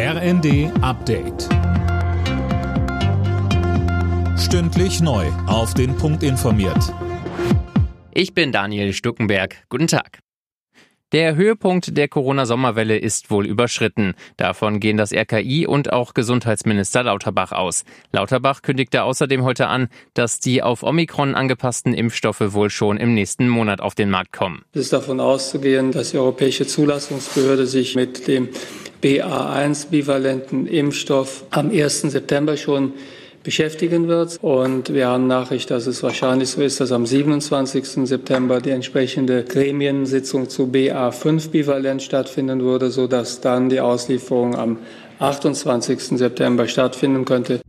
RND Update. Stündlich neu. Auf den Punkt informiert. Ich bin Daniel Stuckenberg. Guten Tag. Der Höhepunkt der Corona-Sommerwelle ist wohl überschritten. Davon gehen das RKI und auch Gesundheitsminister Lauterbach aus. Lauterbach kündigte außerdem heute an, dass die auf Omikron angepassten Impfstoffe wohl schon im nächsten Monat auf den Markt kommen. Es ist davon auszugehen, dass die Europäische Zulassungsbehörde sich mit dem BA1-bivalenten Impfstoff am 1. September schon beschäftigen wird. Und wir haben Nachricht, dass es wahrscheinlich so ist, dass am 27. September die entsprechende Gremiensitzung zu BA5-Bivalent stattfinden würde, sodass dann die Auslieferung am 28. September stattfinden könnte.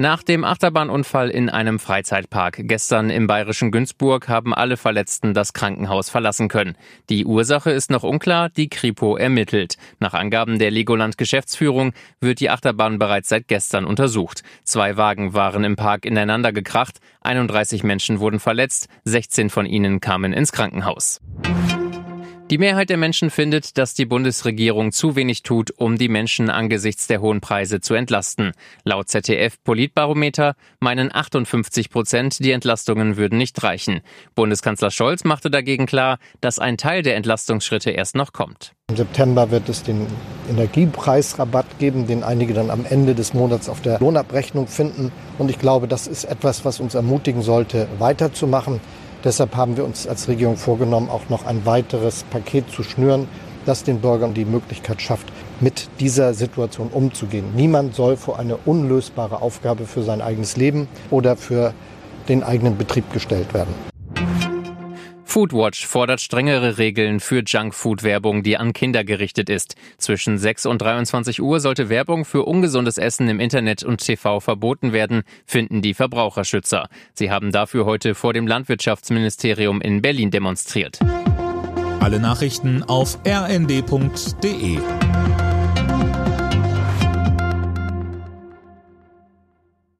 Nach dem Achterbahnunfall in einem Freizeitpark gestern im bayerischen Günzburg haben alle Verletzten das Krankenhaus verlassen können. Die Ursache ist noch unklar, die Kripo ermittelt. Nach Angaben der Legoland Geschäftsführung wird die Achterbahn bereits seit gestern untersucht. Zwei Wagen waren im Park ineinander gekracht, 31 Menschen wurden verletzt, 16 von ihnen kamen ins Krankenhaus. Die Mehrheit der Menschen findet, dass die Bundesregierung zu wenig tut, um die Menschen angesichts der hohen Preise zu entlasten. Laut ZDF Politbarometer meinen 58 Prozent, die Entlastungen würden nicht reichen. Bundeskanzler Scholz machte dagegen klar, dass ein Teil der Entlastungsschritte erst noch kommt. Im September wird es den Energiepreisrabatt geben, den einige dann am Ende des Monats auf der Lohnabrechnung finden. Und ich glaube, das ist etwas, was uns ermutigen sollte, weiterzumachen. Deshalb haben wir uns als Regierung vorgenommen, auch noch ein weiteres Paket zu schnüren, das den Bürgern die Möglichkeit schafft, mit dieser Situation umzugehen. Niemand soll vor eine unlösbare Aufgabe für sein eigenes Leben oder für den eigenen Betrieb gestellt werden. Foodwatch fordert strengere Regeln für Junkfood-Werbung, die an Kinder gerichtet ist. Zwischen 6 und 23 Uhr sollte Werbung für ungesundes Essen im Internet und TV verboten werden, finden die Verbraucherschützer. Sie haben dafür heute vor dem Landwirtschaftsministerium in Berlin demonstriert. Alle Nachrichten auf rnd.de